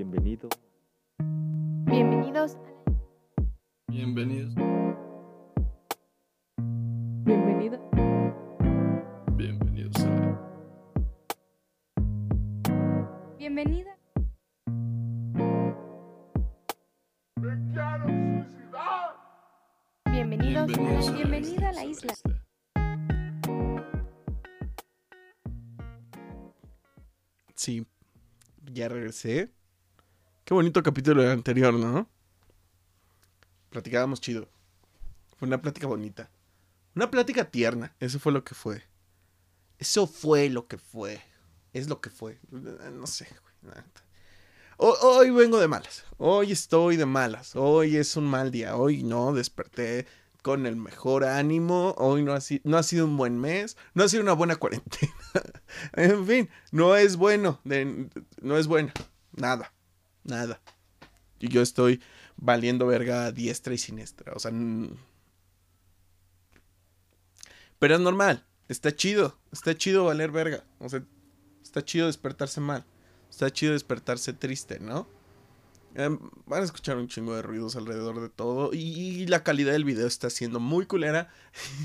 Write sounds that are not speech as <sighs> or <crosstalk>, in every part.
Bienvenido. Bienvenidos. Bienvenidos. Bienvenido. Bienvenidos a Bienvenida. Bienvenidos. Bienvenidos a la Bienvenida a la isla. Sí, ya regresé. Qué bonito capítulo anterior, ¿no? Platicábamos chido. Fue una plática bonita. Una plática tierna. Eso fue lo que fue. Eso fue lo que fue. Es lo que fue. No sé, Hoy vengo de malas. Hoy estoy de malas. Hoy es un mal día. Hoy no desperté con el mejor ánimo. Hoy no ha, sido un buen mes. No ha sido una buena cuarentena. <laughs> en fin, no es bueno. no es bueno. Nada. Nada. Y yo estoy valiendo verga a diestra y siniestra. O sea. Pero es normal. Está chido. Está chido valer verga. O sea, está chido despertarse mal. Está chido despertarse triste, ¿no? Em, van a escuchar un chingo de ruidos alrededor de todo. Y, y la calidad del video está siendo muy culera.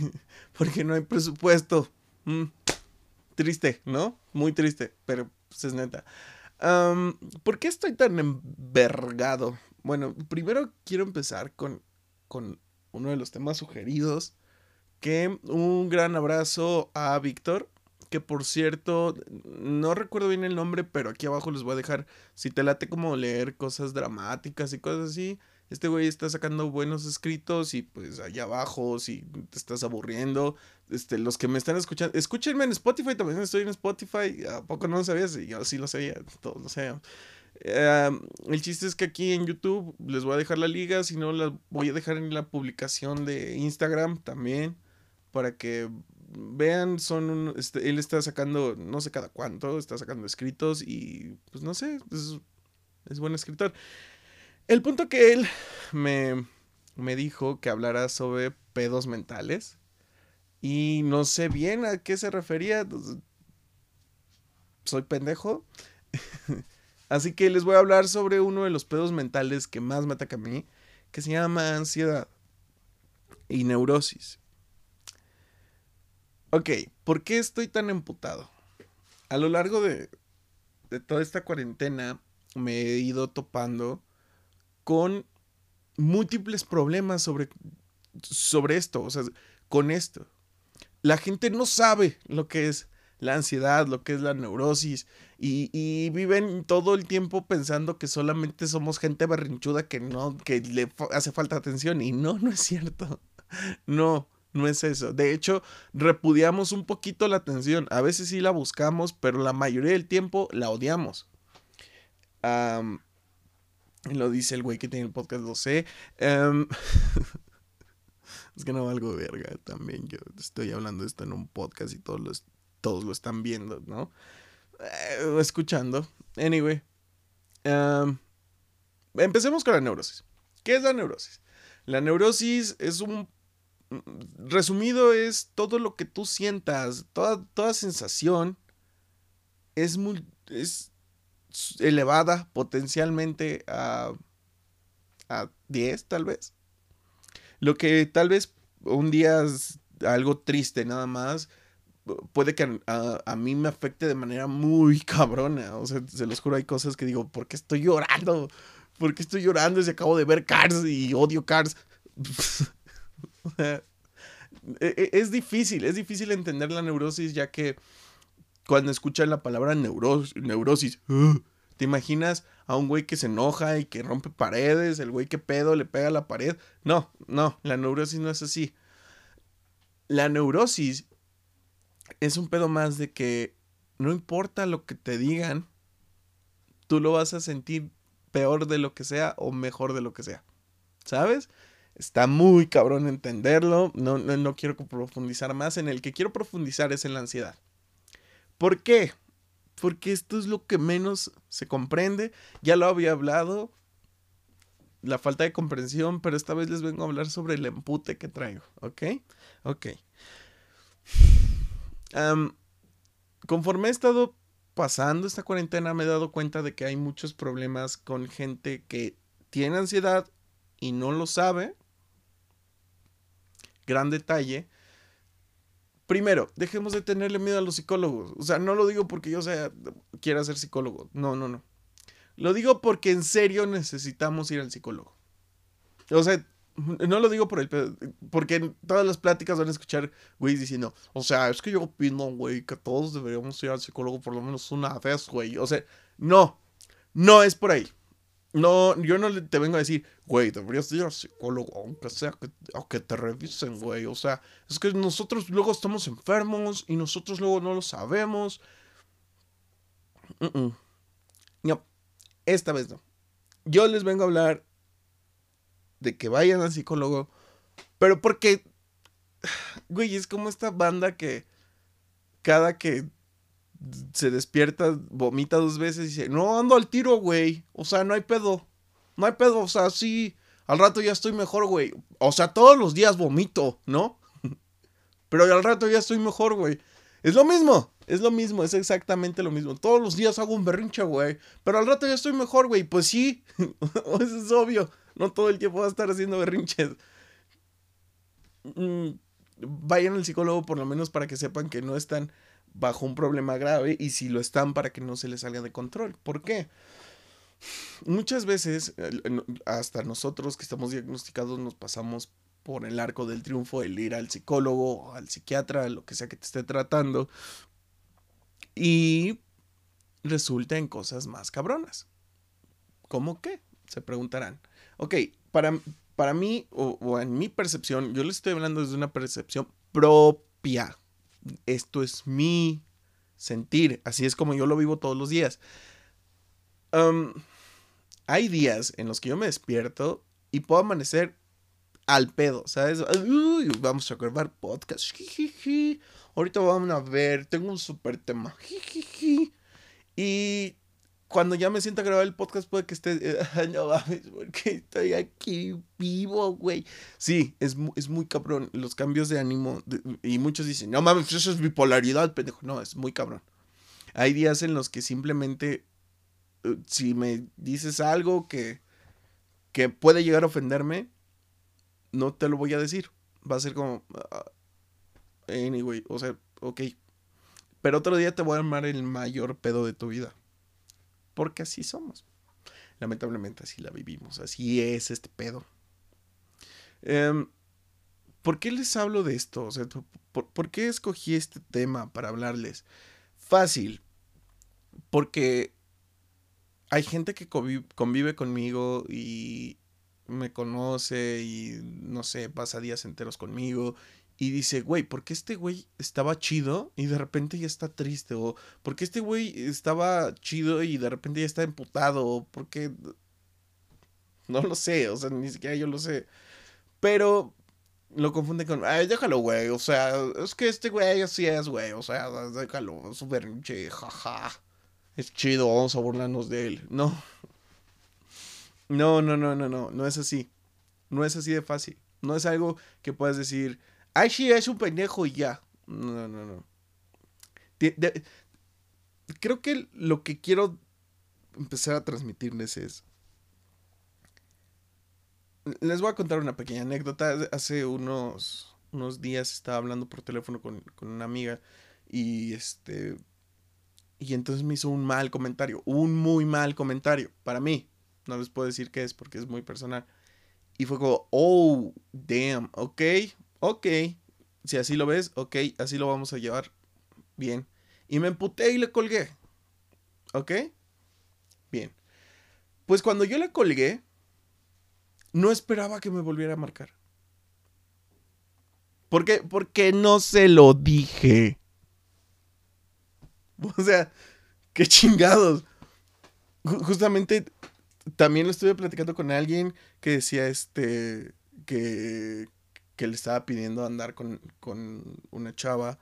<laughs> porque no hay presupuesto. Mm, triste, ¿no? Muy triste. Pero pues, es neta. ¿Por qué estoy tan envergado? Bueno, primero quiero empezar con, con uno de los temas sugeridos. Que un gran abrazo a Víctor. Que por cierto, no recuerdo bien el nombre, pero aquí abajo les voy a dejar. Si te late como leer cosas dramáticas y cosas así. Este güey está sacando buenos escritos y pues allá abajo, si te estás aburriendo, este, los que me están escuchando, escúchenme en Spotify, también estoy en Spotify, ¿a poco no lo sabías? Yo sí lo sabía, todos lo sabían. Eh, el chiste es que aquí en YouTube les voy a dejar la liga, si no la voy a dejar en la publicación de Instagram también, para que vean, son un- este, él está sacando, no sé cada cuánto, está sacando escritos y pues no sé, es, es buen escritor. El punto que él me, me dijo que hablara sobre pedos mentales. Y no sé bien a qué se refería. Soy pendejo. <laughs> Así que les voy a hablar sobre uno de los pedos mentales que más me ataca a mí. Que se llama ansiedad. Y neurosis. Ok, ¿por qué estoy tan emputado? A lo largo de, de toda esta cuarentena me he ido topando con múltiples problemas sobre, sobre esto, o sea, con esto. La gente no sabe lo que es la ansiedad, lo que es la neurosis, y, viven todo el tiempo pensando que solamente somos gente berrinchuda que no, que le hace falta atención, y no, no es cierto. <laughs> No, no es eso. De hecho, repudiamos un poquito la atención. A veces sí la buscamos, pero la mayoría del tiempo la odiamos. Am, lo dice el güey que tiene el podcast, lo sé. <laughs> es que no valgo verga también. Yo estoy hablando de esto en un podcast y todos, los, todos lo están viendo, ¿no? Eh, escuchando. Anyway. em, empecemos con la neurosis. ¿Qué es la neurosis? La neurosis es un... Resumido es todo lo que tú sientas, toda, toda sensación es, muy, es elevada potencialmente a, a 10 tal vez. Lo que tal vez un día algo triste nada más, puede que a, a mí me afecte de manera muy <laughs> cabrona. O sea, se los juro, hay cosas que digo, ¿por qué estoy llorando? ¿Por qué estoy llorando si acabo de ver Cars y odio Cars? <laughs> E- e- es difícil, es difícil entender la neurosis ya que cuando escuchan la palabra neuros- neurosis, <gasps> te imaginas a un güey que se enoja y que rompe paredes, el güey que pedo le pega la pared. No, no, la neurosis no es así. La neurosis es un pedo más de que no importa lo que te digan, tú lo vas a sentir peor de lo que sea o mejor de lo que sea. ¿Sabes? Está muy cabrón entenderlo. No, no, no quiero profundizar más. En el que quiero profundizar es en la ansiedad. ¿Por qué? Porque esto es lo que menos se comprende. Ya lo había hablado. La falta de comprensión, pero esta vez les vengo a hablar sobre el empute que traigo. ¿Ok? Ok. Conforme he estado pasando esta cuarentena me he dado cuenta de que hay muchos problemas con gente que tiene ansiedad y no lo sabe. Gran detalle. Primero, dejemos de tenerle miedo a los psicólogos. O sea, no lo digo porque yo sea, quiera ser psicólogo. No, no, no. Lo digo porque en serio necesitamos ir al psicólogo. O sea, no lo digo por el porque en todas las pláticas van a escuchar güey diciendo, o sea, es que yo opino, güey, que todos deberíamos ir al psicólogo por lo menos una vez, güey. O sea, no, no es por ahí. No, yo no te vengo a decir, güey, deberías ir al psicólogo, aunque sea que, aunque te revisen, güey. O sea, es que nosotros luego estamos enfermos y nosotros luego no lo sabemos. No, esta vez no. Yo les vengo a hablar de que vayan al psicólogo, pero porque, <sighs> güey, es como esta banda que cada que se despierta, vomita dos veces y dice, no, ando al tiro, güey. O sea, no hay pedo. No hay pedo, o sea, sí, al rato ya estoy mejor, güey. O sea, todos los días vomito, ¿no? <laughs> Pero al rato ya estoy mejor, güey. Es lo mismo, es lo mismo, es exactamente lo mismo. Todos los días hago un berrinche, güey. Pero al rato ya estoy mejor, güey. Pues sí, <laughs> eso es obvio. No todo el tiempo va a estar haciendo berrinches. Mm, vayan al psicólogo por lo menos para que sepan que no están bajo un problema grave y si lo están para que no se les salga de control. ¿Por qué? Muchas veces, hasta nosotros que estamos diagnosticados, nos pasamos por el arco del triunfo el ir al psicólogo, al psiquiatra, lo que sea que te esté tratando. Y resulta en cosas más cabronas. ¿Cómo qué? Se preguntarán. Ok, para, para mí, o, o en mi percepción, yo les estoy hablando desde una percepción propia esto es mi sentir, así es como yo lo vivo todos los días. hay días en los que yo me despierto y puedo amanecer al pedo, ¿sabes? vamos a grabar podcast. Ahorita vamos a ver, tengo un super tema. Y cuando ya me siento a grabar el podcast puede que esté, eh, <laughs> no mames, porque estoy aquí vivo, güey. Sí, es, es muy cabrón los cambios de ánimo. y muchos dicen, no mames, eso es bipolaridad, pendejo. No, es muy cabrón. Hay días en los que simplemente, eh, si me dices algo que, que puede llegar a ofenderme, no te lo voy a decir. Va a ser como, ah, anyway, o sea, ok. Pero otro día te voy a armar el mayor pedo de tu vida porque así somos. Lamentablemente así la vivimos, así es este pedo. Em, ¿Por qué les hablo de esto? ¿por, qué escogí este tema para hablarles? Fácil, porque hay gente que convive conmigo y me conoce y no sé, pasa días enteros conmigo y dice, güey, ¿por qué este güey estaba chido y de repente ya está triste? O ¿por qué este güey estaba chido y de repente ya está emputado? O ¿por qué? <laughs> No lo sé, o sea, ni siquiera yo lo sé. Pero lo confunde con, ay, déjalo, güey, o sea, es que este güey así es, güey, o sea, déjalo, es jaja. Es chido, vamos a burlarnos de él. No. No, no, no, no, no, no es así. No es así de fácil. No es algo que puedas decir, ay, sí, es un pendejo y ya. No, no, no. creo que lo que quiero empezar a transmitirles es... Les voy a contar una pequeña anécdota. Hace unos, unos días estaba hablando por teléfono con, con una amiga y este... Y entonces me hizo un mal comentario, un muy mal comentario para mí. No les puedo decir qué es porque es muy personal. Y fue como, oh, damn, ok, ok, si así lo ves, ok, así lo vamos a llevar. Bien. Y me emputé y le colgué. ¿Ok? Bien. Pues cuando yo le colgué, no esperaba que me volviera a marcar. ¿Por qué? Porque no se lo dije. <laughs> O sea, qué chingados. Justamente también lo estuve platicando con alguien que decía este que que le estaba pidiendo andar con, una chava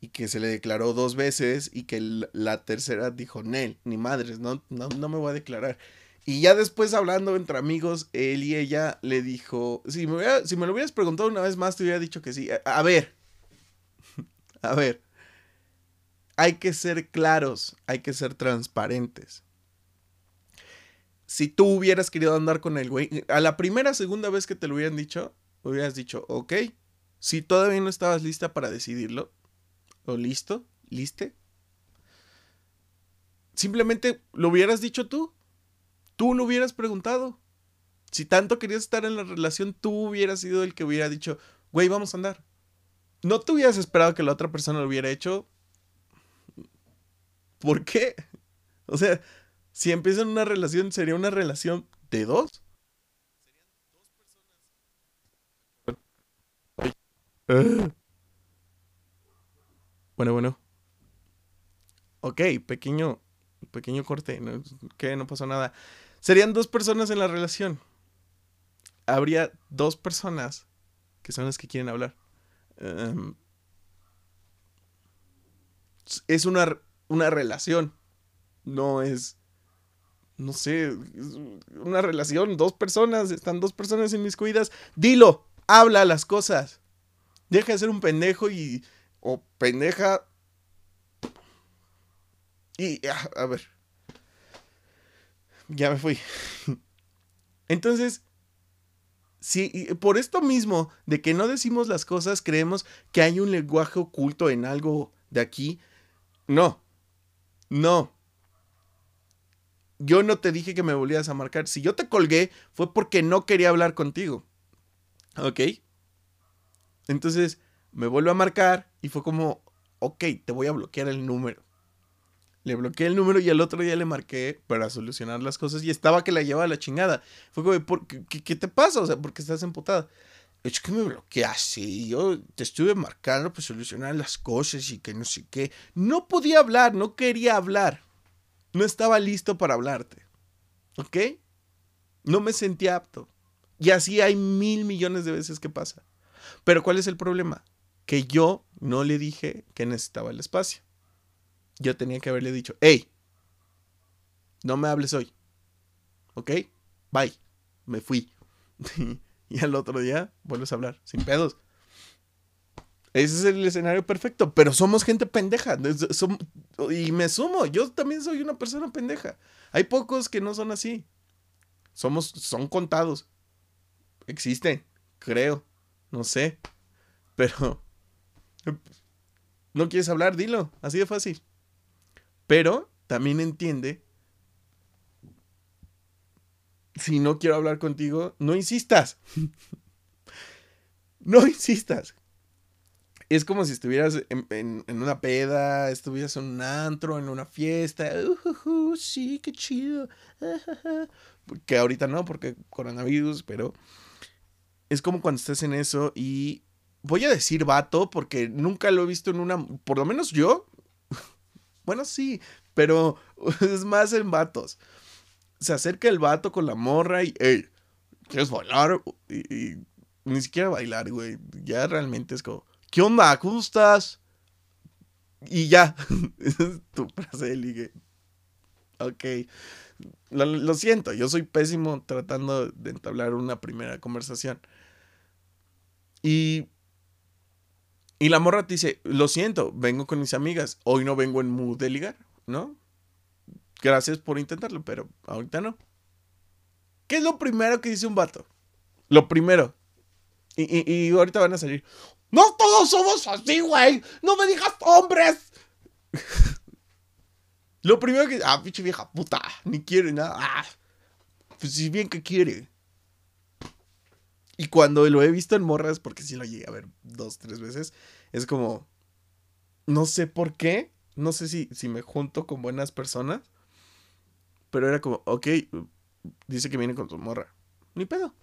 y que se le declaró dos veces y que la tercera dijo, Nel, ni madres, no, no, no me voy a declarar. Y ya después hablando entre amigos, él y ella le dijo, si me, si me lo hubieras preguntado una vez más, te hubiera dicho que sí. A, ver, <laughs> a ver, hay que ser claros, hay que ser transparentes. Si tú hubieras querido andar con el güey, a la primera, segunda vez que te lo hubieran dicho, hubieras dicho, ok, si todavía no estabas lista para decidirlo, o listo, liste, simplemente lo hubieras dicho tú. Tú lo hubieras preguntado. Si tanto querías estar en la relación, tú hubieras sido el que hubiera dicho, güey, vamos a andar. No te hubieras esperado que la otra persona lo hubiera hecho. ¿Por qué? O sea, si empiezan una relación, sería una relación de dos. <gasps> Bueno, bueno. Ok, pequeño, pequeño corte. ¿no? Que no pasó nada. Serían dos personas en la relación. Habría dos personas que son las que quieren hablar. Um, es una, una relación. No es. No sé. una relación. Dos personas. Están dos personas en mis cuidas. Dilo. Habla las cosas. Deja de ser un pendejo y. O pendeja. Y. A, a ver. Ya me fui. Entonces, si por esto mismo de que no decimos las cosas, creemos que hay un lenguaje oculto en algo de aquí. No. No. Yo no te dije que me volvías a marcar. Si yo te colgué, fue porque no quería hablar contigo. ¿Ok? Entonces, me vuelvo a marcar y fue como, ok, te voy a bloquear el número. Le bloqueé el número y al otro día le marqué para solucionar las cosas y estaba que la llevaba a la chingada. Fue como, ¿por qué, qué, te pasa? O sea, ¿por qué estás emputada? Es que me bloqueaste y yo te estuve marcando para solucionar las cosas y que no sé qué. No podía hablar, no quería hablar. No estaba listo para hablarte. ¿Ok? No me sentía apto. Y así hay mil millones de veces que pasa. Pero ¿cuál es el problema? Que yo no le dije que necesitaba el espacio yo tenía que haberle dicho, hey, no me hables hoy. ¿Ok? Bye. Me fui. <laughs> y al otro día vuelves a hablar, sin pedos. Ese es el escenario perfecto, pero somos gente pendeja. y me sumo, yo también soy una persona pendeja. Hay pocos que no son así. Somos, son contados. Existen, creo, no sé. Pero, <laughs> ¿no quieres hablar? Dilo, así de fácil. Pero también entiende, si no quiero hablar contigo, no insistas. <laughs> no insistas. Es como si estuvieras en, una peda, estuvieras en un antro, en una fiesta. Uh, sí, qué chido. <laughs> que ahorita no, porque coronavirus, pero es como cuando estás en eso y voy a decir vato porque nunca lo he visto en una, por lo menos yo, <laughs> bueno, sí, pero <laughs> es más en vatos. Se acerca el vato con la morra y, hey, ¿quieres bailar? Y, ni siquiera bailar, güey. Ya realmente es como, ¿qué onda? ¿Cómo estás? Y ya. <laughs> tu frase de ligue. Ok. Lo, siento, yo soy pésimo tratando de entablar una primera conversación. Y y la morra te dice, lo siento, vengo con mis amigas, hoy no vengo en mood de ligar, ¿no? Gracias por intentarlo, pero ahorita no. ¿Qué es lo primero que dice un vato? Lo primero. Y, y, ahorita van a salir. No todos somos así, güey. No me digas hombres. <laughs> lo primero que... Ah, pinche vieja puta. Ni quiere nada. Ah, pues si bien que quiere. Y cuando lo he visto en morras, porque sí lo llegué a ver dos, tres veces, es como, no sé por qué, no sé si, si me junto con buenas personas, pero era como, ok, dice que viene con su morra. Ni pedo.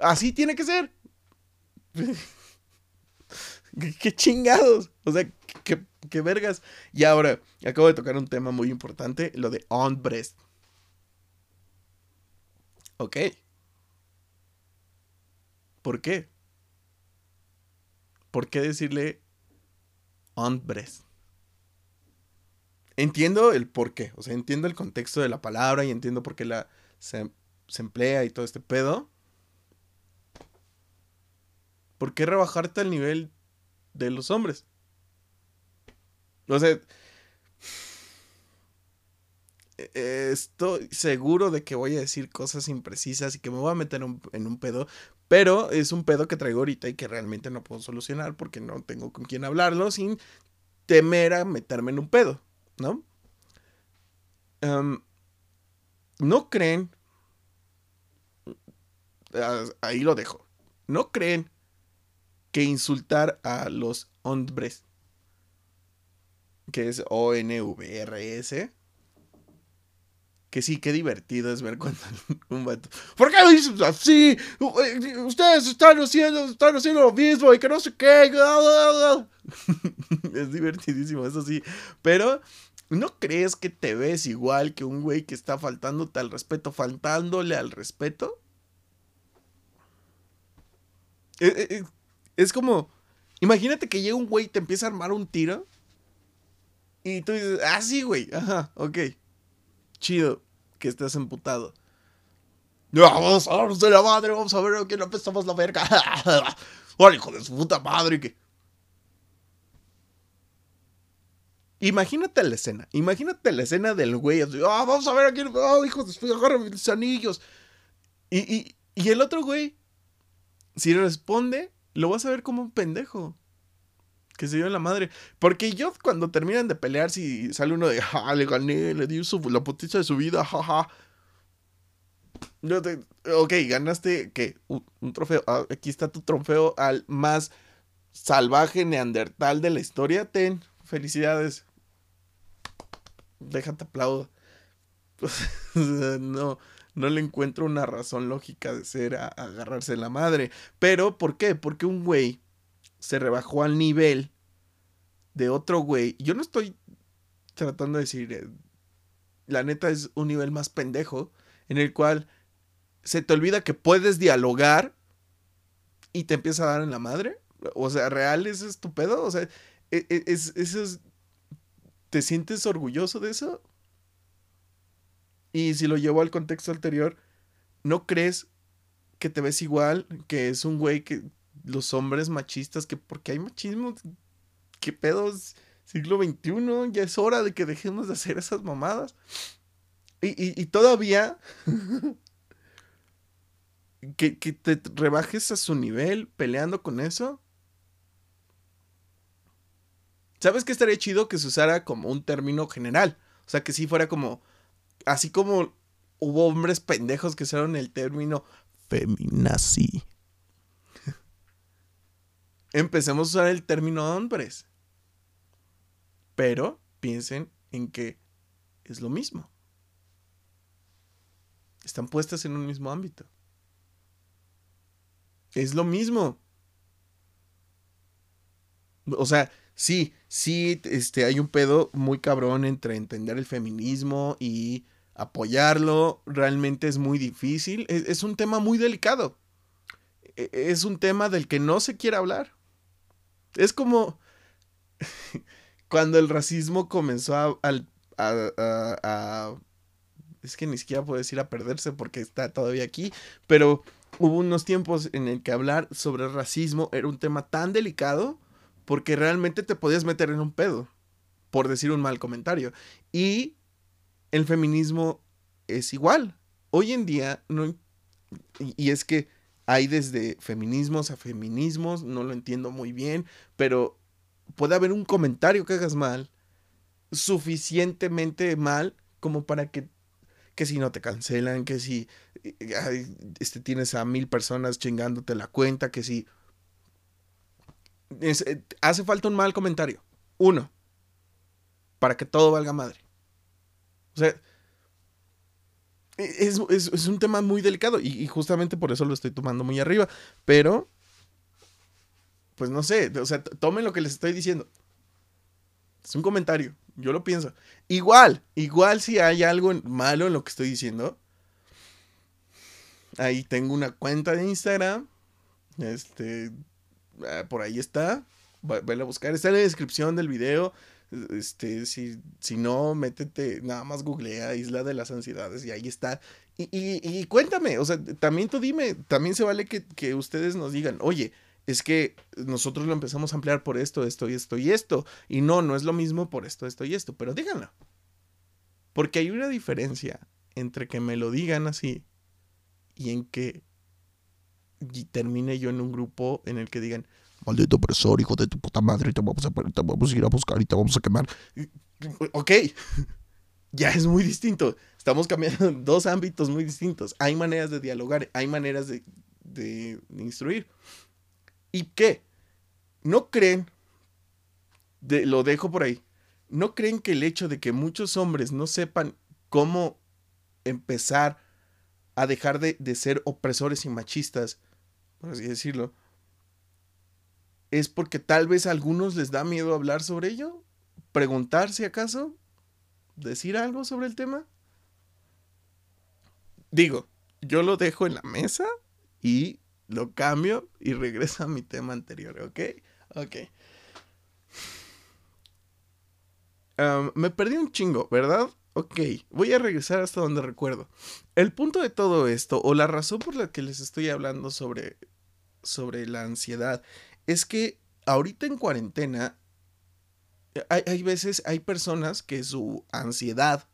Así tiene que ser. <laughs> ¿Qué, chingados. O sea, qué, qué vergas. Y ahora, acabo de tocar un tema muy importante, lo de hombres. Ok. ¿Por qué? ¿Por qué decirle hombres? Entiendo el por qué, o sea, entiendo el contexto de la palabra y entiendo por qué la, se, emplea y todo este pedo. ¿Por qué rebajarte al nivel de los hombres? O sea, estoy seguro de que voy a decir cosas imprecisas y que me voy a meter en un pedo, pero es un pedo que traigo ahorita y que realmente no puedo solucionar porque no tengo con quién hablarlo sin temer a meterme en un pedo, ¿no? ¿No creen? Ah, ahí lo dejo. ¿No creen que insultar a los hombres, que es O-N-V-R-S, que sí, qué divertido es ver cuando <laughs> un vato. ¿Por qué lo dices así? Ustedes están haciendo, están haciendo lo mismo y que no sé qué. <laughs> es divertidísimo, eso sí. Pero, ¿no crees que te ves igual que un güey que está faltándote al respeto, faltándole al respeto? Eh, eh, eh, es como. Imagínate que llega un güey y te empieza a armar un tiro. Y tú dices, ah, sí, güey. Ajá, ok chido que estés emputado. Vamos a ver de la madre, vamos a ver a quién apestamos la verga. <laughs> ¡Hola, hijo de su puta madre! Que... Imagínate la escena. Imagínate la escena del güey. ah, vamos a ver a quién. Oh, hijo de su agarra mis anillos. Y, y, y el otro güey, si responde, lo vas a ver como un pendejo que se dio en la madre. Porque yo cuando terminan de pelear, si sale uno de, ja, le gané, le di la putiza de su vida, jaja. Ja. Ok, ganaste, ¿qué? Un, trofeo. Ah, aquí está tu trofeo al más salvaje neandertal de la historia. Ten, felicidades. Déjate aplaudo. <laughs> no, no le encuentro una razón lógica de ser a, a agarrarse la madre. Pero, ¿por qué? Porque un güey se rebajó al nivel de otro güey. Yo no estoy tratando de decir, eh, la neta es un nivel más pendejo, en el cual se te olvida que puedes dialogar y te empieza a dar en la madre. O sea, real es estupendo. O sea, e, e, es, es, ¿te sientes orgulloso de eso? Y si lo llevo al contexto anterior, ¿no crees que te ves igual? Que es un güey que los hombres machistas, que porque hay machismo, ¿qué pedos? Siglo XXI, ya es hora de que dejemos de hacer esas mamadas. Y, todavía <laughs> que, que te rebajes a su nivel peleando con eso. ¿Sabes qué estaría chido que se usara como un término general? O sea, que si fuera como, así como hubo hombres pendejos que usaron el término feminazi empecemos a usar el término hombres. Pero piensen en que es lo mismo. Están puestas en un mismo ámbito. Es lo mismo. O sea, sí, sí, este, hay un pedo muy cabrón entre entender el feminismo y apoyarlo. Realmente es muy difícil. es un tema muy delicado. E, es un tema del que no se quiere hablar. Es como cuando el racismo comenzó a, Es que ni siquiera puedo decir a perderse porque está todavía aquí, pero hubo unos tiempos en el que hablar sobre racismo era un tema tan delicado porque realmente te podías meter en un pedo por decir un mal comentario. Y el feminismo es igual. Hoy en día, no, y es que hay desde feminismos a feminismos, no lo entiendo muy bien, pero puede haber un comentario que hagas mal, suficientemente mal como para que, que si no te cancelan, que si este, tienes a mil personas chingándote la cuenta, que si... Eh, hace falta un mal comentario. Uno. Para que todo valga madre. O sea, es, un tema muy delicado y, justamente por eso lo estoy tomando muy arriba. Pero, pues no sé, o sea, tomen lo que les estoy diciendo. Es un comentario, yo lo pienso. Igual, igual si hay algo malo en lo que estoy diciendo. Ahí tengo una cuenta de Instagram. Este, ah, por ahí está. Voy a buscar, está en la descripción del video. Este, si, si no, métete, nada más googlea Isla de las Ansiedades y ahí está. Y, y, cuéntame, o sea, también tú dime, también se vale que, que ustedes nos digan, oye, es que nosotros lo empezamos a ampliar por esto, esto y esto y esto. Y no, no es lo mismo por esto, esto y esto. Pero díganlo. Porque hay una diferencia entre que me lo digan así y en que termine yo en un grupo en el que digan, maldito opresor, hijo de tu puta madre, te vamos a, te vamos a ir a buscar y te vamos a quemar. Ok, <laughs> ya es muy distinto. Estamos cambiando dos ámbitos muy distintos. Hay maneras de dialogar, hay maneras de, de, instruir. ¿Y qué? ¿No creen? Lo dejo por ahí. ¿No creen que el hecho de que muchos hombres no sepan cómo empezar a dejar de, de ser opresores y machistas, por así decirlo, es porque tal vez a algunos les da miedo hablar sobre ello? ¿Preguntar si acaso? ¿Decir algo sobre el tema? Digo, yo lo dejo en la mesa y lo cambio y regreso a mi tema anterior, ¿ok? Ok. me perdí un chingo, ¿verdad? Ok, voy a regresar hasta donde recuerdo. El punto de todo esto, o la razón por la que les estoy hablando sobre, sobre la ansiedad, es que ahorita en cuarentena, hay, hay veces, hay personas que su ansiedad,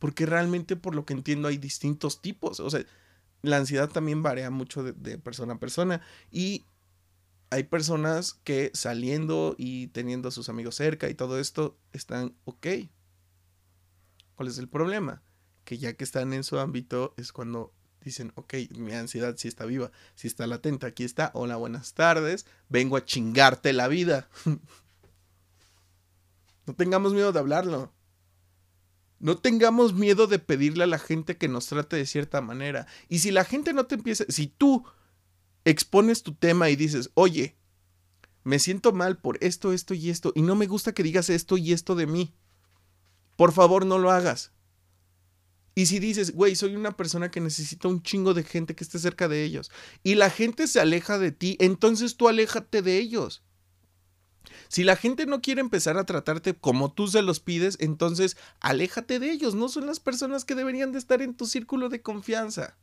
porque realmente por lo que entiendo hay distintos tipos, o sea, la ansiedad también varía mucho de, persona a persona y hay personas que saliendo y teniendo a sus amigos cerca y todo esto están ok. ¿Cuál es el problema? Que ya que están en su ámbito es cuando dicen, ok, mi ansiedad sí está viva, sí está latente, aquí está, hola, buenas tardes, vengo a chingarte la vida. <laughs> no tengamos miedo de hablarlo. No tengamos miedo de pedirle a la gente que nos trate de cierta manera. Y si la gente no te empieza, si tú expones tu tema y dices, oye, me siento mal por esto, esto y esto, y no me gusta que digas esto y esto de mí, por favor no lo hagas. Y si dices, güey, soy una persona que necesita un chingo de gente que esté cerca de ellos, y la gente se aleja de ti, entonces tú aléjate de ellos. Si la gente no quiere empezar a tratarte como tú se los pides, entonces aléjate de ellos. No son las personas que deberían de estar en tu círculo de confianza.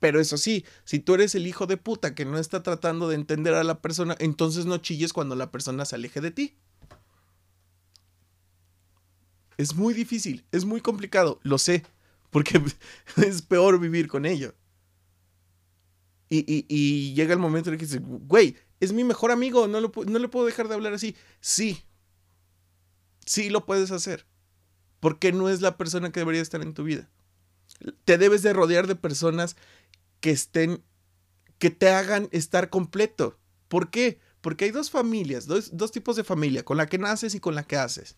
Pero eso sí, si tú eres el hijo de puta que no está tratando de entender a la persona, entonces no chilles cuando la persona se aleje de ti. Es muy difícil, es muy complicado, lo sé, porque <laughs> es peor vivir con ello. Y, llega el momento en el que dices, güey, es mi mejor amigo, no, no le puedo dejar de hablar así. Sí, sí lo puedes hacer, porque no es la persona que debería estar en tu vida. Te debes de rodear de personas que estén, que te hagan estar completo. ¿Por qué? Porque hay dos familias, dos tipos de familia, con la que naces y con la que haces.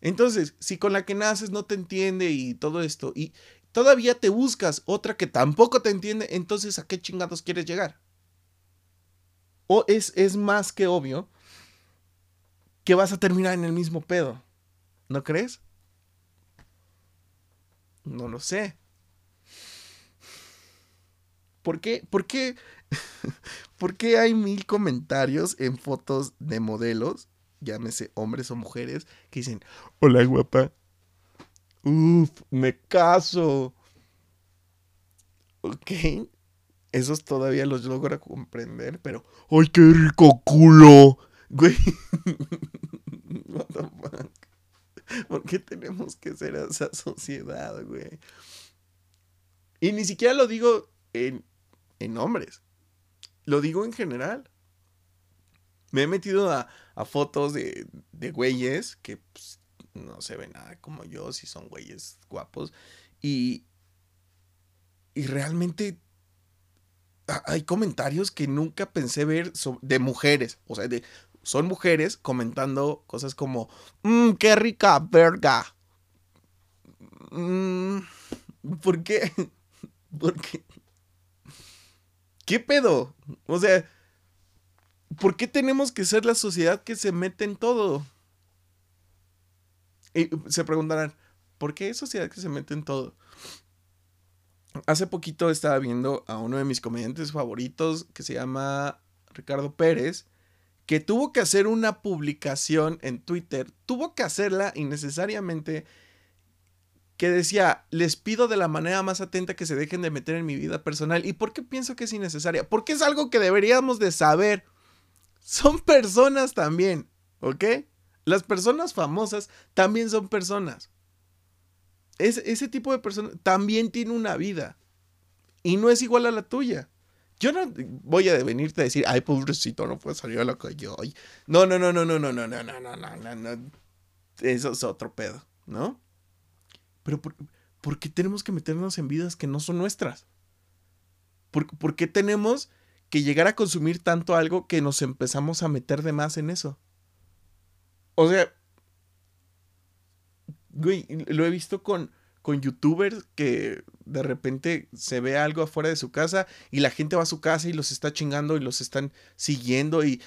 Entonces, si con la que naces no te entiende y todo esto, y todavía te buscas otra que tampoco te entiende, entonces ¿a qué chingados quieres llegar? o es, es más que obvio que vas a terminar en el mismo pedo. ¿No crees? No lo sé. ¿Por qué? ¿Por qué? <laughs> ¿Por qué hay mil comentarios en fotos de modelos, llámese hombres o mujeres, que dicen, hola guapa, Uf, me caso. Ok, esos todavía los logro comprender, pero ¡ay, qué rico culo! Güey. <laughs> What the fuck? ¿Por qué tenemos que ser esa sociedad, güey? Y ni siquiera lo digo en, en hombres. Lo digo en general. Me he metido a, fotos de, de güeyes que pues, no se ven nada como yo, si son güeyes guapos. Y, y realmente hay comentarios que nunca pensé ver de mujeres, o sea, de, son mujeres comentando cosas como, mmm, qué rica verga. Mm, ¿Por qué? <laughs> ¿Por qué? ¿Qué pedo? O sea, ¿por qué tenemos que ser la sociedad que se mete en todo? Y se preguntarán, ¿por qué sociedad que se mete en todo? hace poquito estaba viendo a uno de mis comediantes favoritos que se llama Ricardo Pérez, que tuvo que hacer una publicación en Twitter, tuvo que hacerla innecesariamente que decía, les pido de la manera más atenta que se dejen de meter en mi vida personal. ¿Y por qué pienso que es innecesaria? Porque es algo que deberíamos de saber. Son personas también, ¿ok? Las personas famosas también son personas. Es, ese tipo de persona también tiene una vida. Y no es igual a la tuya. Yo no voy a venirte a decir, ay, pobrecito, no puede salir a la calle no, no, no, no, no, no, no, no, no, no, no, no. Eso es otro pedo, ¿no? Pero ¿por, qué tenemos que meternos en vidas que no son nuestras? ¿Por, qué tenemos que llegar a consumir tanto algo que nos empezamos a meter de más en eso? O sea, güey, lo he visto con, con youtubers que de repente se ve algo afuera de su casa y la gente va a su casa y los está chingando y los están siguiendo y,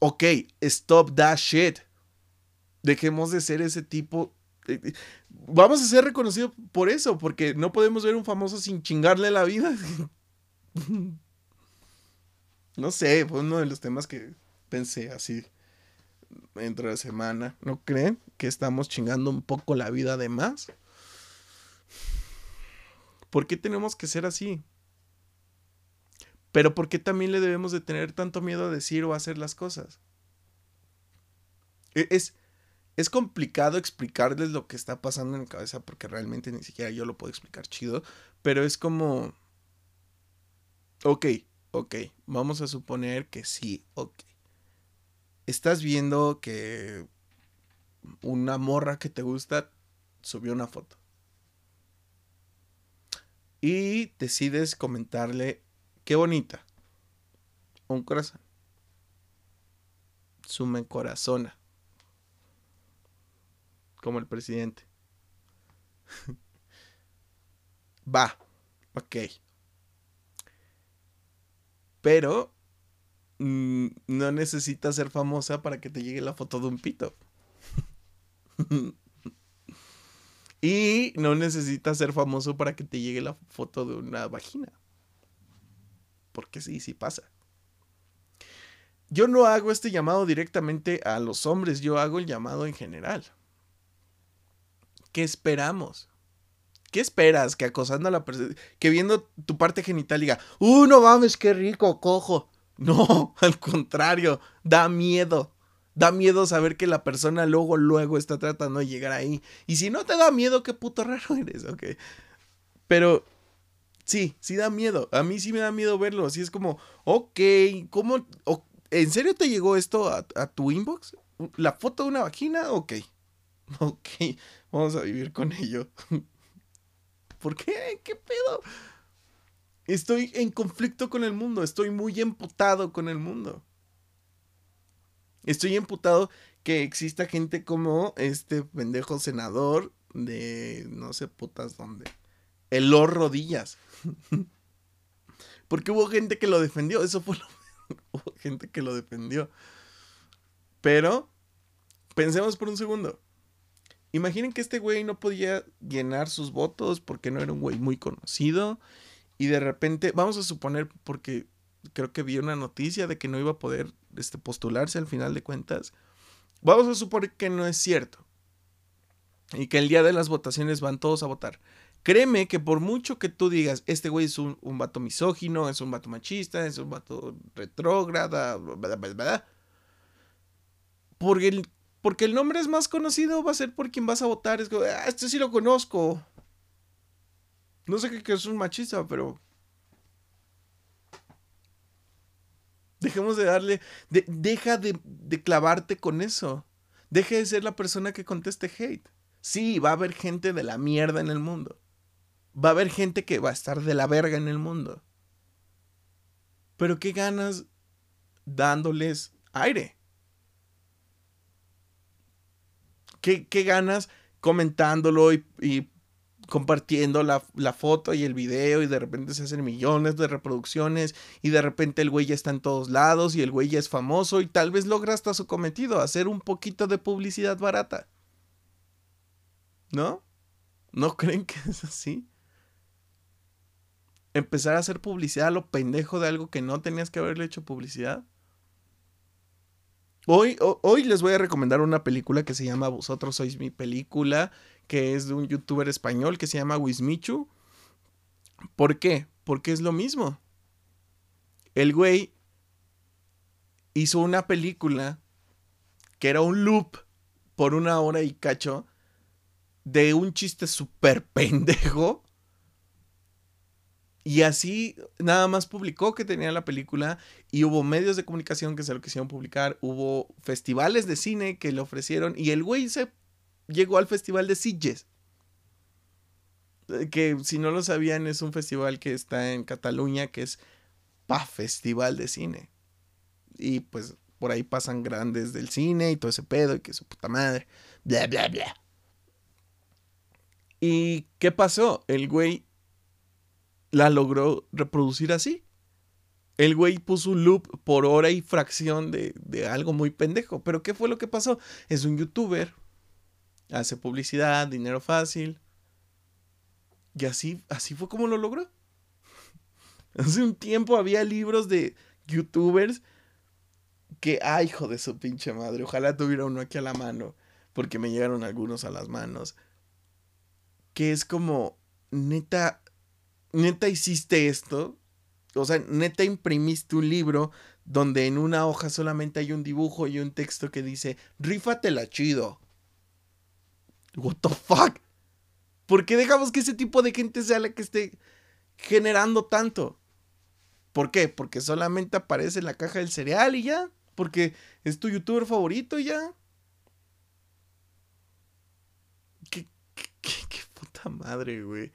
ok, stop that shit. Dejemos de ser ese tipo eh, eh, vamos a ser reconocidos por eso, porque no podemos ver un famoso sin chingarle la vida. <laughs> no sé, fue uno de los temas que pensé así entre la semana. ¿No creen que estamos chingando un poco la vida de más? ¿Por qué tenemos que ser así? Pero ¿por qué también le debemos de tener tanto miedo a decir o hacer las cosas? E-, es, es complicado explicarles lo que está pasando en mi cabeza porque realmente ni siquiera yo lo puedo explicar chido, pero es como... Ok, ok, vamos a suponer que sí, ok. Estás viendo que una morra que te gusta subió una foto. Y decides comentarle, qué bonita. Un corazón. Sume corazona como el presidente. <laughs> Va, ok. Pero mm, no necesitas ser famosa para que te llegue la foto de un pito. <laughs> y no necesitas ser famoso para que te llegue la foto de una vagina. Porque sí, sí pasa. Yo no hago este llamado directamente a los hombres, yo hago el llamado en general. ¿Qué esperamos? ¿Qué esperas? Que acosando a la persona, que viendo tu parte genital diga, ¡Uh, no mames, qué rico, cojo! No, <laughs> al contrario, da miedo. Da miedo saber que la persona luego, luego está tratando de llegar ahí. Y si no te da miedo, qué puto raro eres, ok. Pero sí, sí da miedo. A mí sí me da miedo verlo. Así es como, ok, ¿cómo? ¿En serio te llegó esto a, a tu inbox? ¿La foto de una vagina? Ok. <laughs> Ok. Vamos a vivir con ello. <laughs> ¿Por qué? ¿Qué pedo? Estoy en conflicto con el mundo. Estoy muy emputado con el mundo. Estoy emputado que exista gente como este pendejo senador de no sé putas dónde. El Rodillas. <laughs> Porque hubo gente que lo defendió. Eso fue lo. <laughs> hubo gente que lo defendió. Pero pensemos por un segundo. Imaginen que este güey no podía llenar sus votos porque no era un güey muy conocido. Y de repente, vamos a suponer, porque creo que vi una noticia de que no iba a poder este, postularse al final de cuentas. Vamos a suponer que no es cierto. Y que el día de las votaciones van todos a votar. Créeme que por mucho que tú digas, este güey es un, un vato misógino, es un vato machista, es un vato retrógrada, bla, bla, bla, porque el porque el nombre es más conocido, va a ser por quien vas a votar. Es como, ah, este sí lo conozco. No sé qué es un machista, pero. Dejemos de darle. deja de, de clavarte con eso. Deja de ser la persona que conteste hate. Sí, va a haber gente de la mierda en el mundo. Va a haber gente que va a estar de la verga en el mundo. Pero qué ganas dándoles aire. ¿Qué, ganas comentándolo y, compartiendo la, foto y el video y de repente se hacen millones de reproducciones y de repente el güey ya está en todos lados y el güey ya es famoso y tal vez logra hasta su cometido, hacer un poquito de publicidad barata. ¿No? ¿No <laughs> creen que es así? Empezar a hacer publicidad a lo pendejo de algo que no tenías que haberle hecho publicidad. Hoy, les voy a recomendar una película que se llama Vosotros sois mi película, que es de un youtuber español que se llama Wismichu. ¿Por qué? Porque es lo mismo. El güey hizo una película que era un loop por una hora y cacho de un chiste súper <laughs> pendejo. Y así nada más publicó que tenía la película y hubo medios de comunicación que se lo quisieron publicar, hubo festivales de cine que le ofrecieron y el güey se llegó al festival de Sitges. Que si no lo sabían es un festival que está en Cataluña que es pa festival de cine. Y pues por ahí pasan grandes del cine y todo ese pedo y que su puta madre. Bla, bla, bla. ¿Y qué pasó? El güey la logró reproducir así. El güey puso un loop por hora y fracción de, de, algo muy pendejo. Pero ¿qué fue lo que pasó? Es un youtuber. Hace publicidad, dinero fácil. Y así, así fue como lo logró. <laughs> Hace un tiempo había libros de youtubers que, ay, hijo de su pinche madre. Ojalá tuviera uno aquí a la mano. Porque me llegaron algunos a las manos. Que es como, neta, neta hiciste esto. O sea, neta imprimiste un libro donde en una hoja solamente hay un dibujo y un texto que dice, rífatela chido. What the fuck? ¿Por qué dejamos que ese tipo de gente sea la que esté generando tanto? ¿Por qué? Porque solamente aparece en la caja del cereal y ya. Porque es tu youtuber favorito y ya. ¿Qué, qué, qué puta madre, güey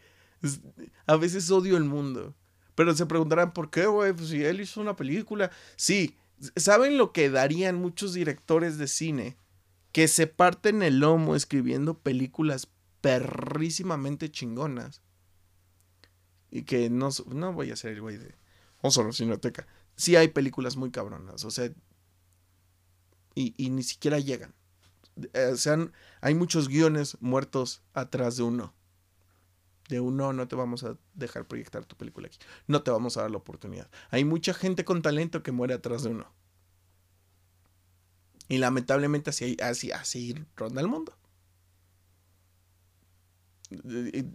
a veces odio el mundo. Pero se preguntarán, ¿por qué, güey? Pues si él hizo una película. Sí, ¿saben lo que darían muchos directores de cine? Que se parten el lomo escribiendo películas perrísimamente chingonas. Y que no, no voy a ser el güey de Oso Cineteca. Sí hay películas muy cabronas, o sea. Y, y ni siquiera llegan. Eh, o sea, hay muchos guiones muertos atrás de uno de un no, te vamos a dejar proyectar tu película aquí. No te vamos a dar la oportunidad. Hay mucha gente con talento que muere atrás de uno. Y lamentablemente así, así, así ronda el mundo.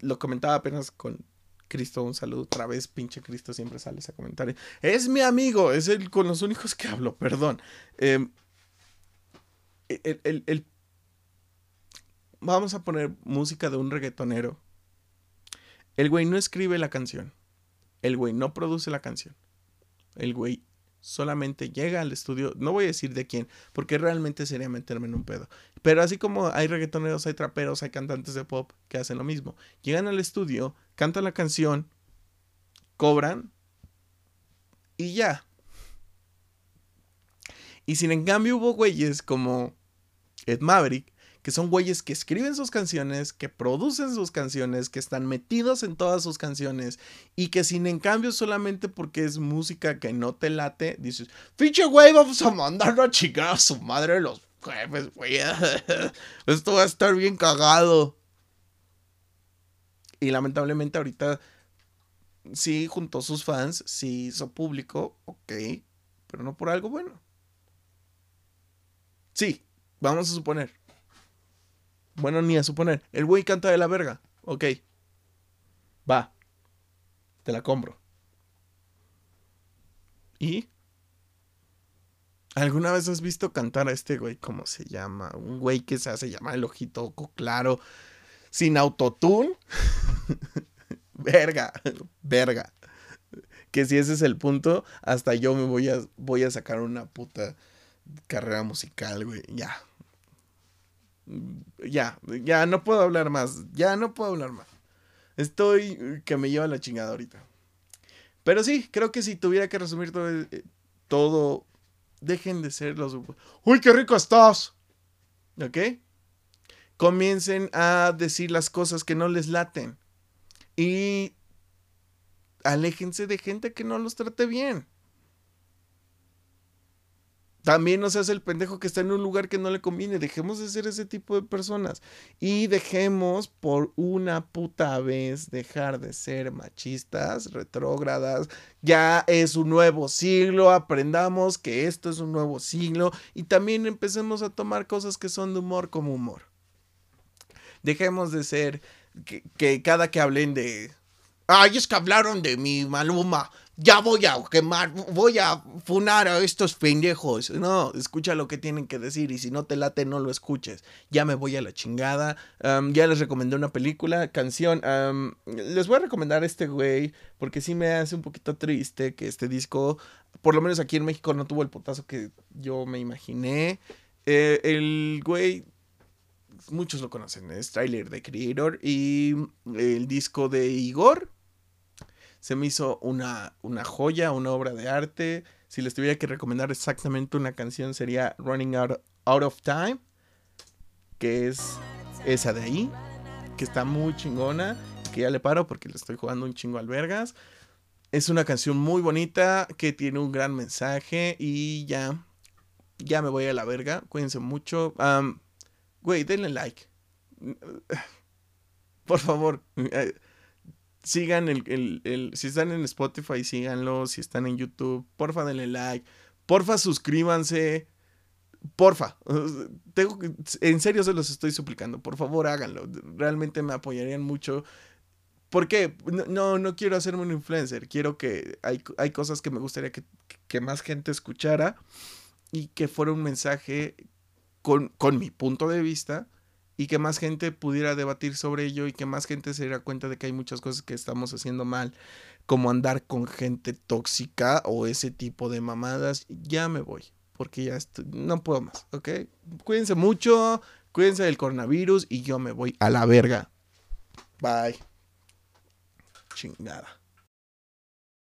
Lo comentaba apenas con Cristo, un saludo otra vez, pinche Cristo siempre sale ese comentario. Es mi amigo, es el con los únicos que hablo, perdón. Em, el, vamos a poner música de un reggaetonero el güey no escribe la canción. El güey no produce la canción. El güey solamente llega al estudio. No voy a decir de quién, porque realmente sería meterme en un pedo. Pero así como hay reggaetoneros, hay traperos, hay cantantes de pop que hacen lo mismo. Llegan al estudio, cantan la canción, cobran y ya. Y sin en cambio hubo güeyes como Ed Maverick que son güeyes que escriben sus canciones, que producen sus canciones, que están metidos en todas sus canciones y que sin en cambio solamente porque es música que no te late, dices, pinche güey, vamos a mandarlo a chingar a su madre los jefes, güey. <laughs> Esto va a estar bien cagado. Y lamentablemente ahorita sí juntó sus fans, sí hizo público, ok, pero no por algo bueno. Sí, vamos a suponer, bueno, ni a suponer. El güey canta de la verga. Ok. Va. Te la compro. ¿Y? ¿Alguna vez has visto cantar a este güey? ¿Cómo se llama? Un güey que se hace llamar el ojito claro. Sin autotune. <laughs> verga. Verga. Que si ese es el punto, hasta yo me voy a, voy a sacar una puta carrera musical, güey. Ya, ya, ya no puedo hablar más. Ya no puedo hablar más. Estoy que me lleva la chingada ahorita. Pero sí, creo que si tuviera que resumir todo, eh, todo dejen de ser los... ¡Uy, qué rico estás! ¿Ok? Comiencen a decir las cosas que no les laten. Y aléjense de gente que no los trate bien. También no seas el pendejo que está en un lugar que no le conviene. Dejemos de ser ese tipo de personas. Y dejemos por una puta vez dejar de ser machistas, retrógradas. Ya es un nuevo siglo. Aprendamos que esto es un nuevo siglo. Y también empecemos a tomar cosas que son de humor como humor. Dejemos de ser que, que cada que hablen de... Ay, es que hablaron de mi Maluma. Ya voy a quemar, voy a funar a estos pendejos. No, escucha lo que tienen que decir y si no te late, no lo escuches. Ya me voy a la chingada. Ya les recomendé una película, canción. les voy a recomendar este güey porque sí me hace un poquito triste que este disco, por lo menos aquí en México, no tuvo el potazo que yo me imaginé. Eh, el güey muchos lo conocen, es Trailer de Creator y el disco de Igor se me hizo una, una joya, una obra de arte. Si les tuviera que recomendar exactamente una canción sería Running Out, Out of Time, que es esa de ahí, que está muy chingona, que ya le paro porque le estoy jugando un chingo al vergas. Es una canción muy bonita que tiene un gran mensaje y ya, ya me voy a la verga. Cuídense mucho. Güey, denle like. <sighs> Por favor. Sigan el, el- el- Si están en Spotify, síganlo. Si están en YouTube, porfa, denle like. Porfa, suscríbanse. Porfa. <laughs> Tengo en serio se los estoy suplicando. Por favor, háganlo. Realmente me apoyarían mucho. ¿Por qué? No, no, no quiero hacerme un influencer. Quiero que. Hay, hay cosas que me gustaría que, que más gente escuchara. Y que fuera un mensaje con, con mi punto de vista y que más gente pudiera debatir sobre ello y que más gente se diera cuenta de que hay muchas cosas que estamos haciendo mal, como andar con gente tóxica o ese tipo de mamadas. Ya me voy, porque ya no puedo más, ¿ok? Cuídense mucho, cuídense del coronavirus y yo me voy a la verga. Bye. Chingada.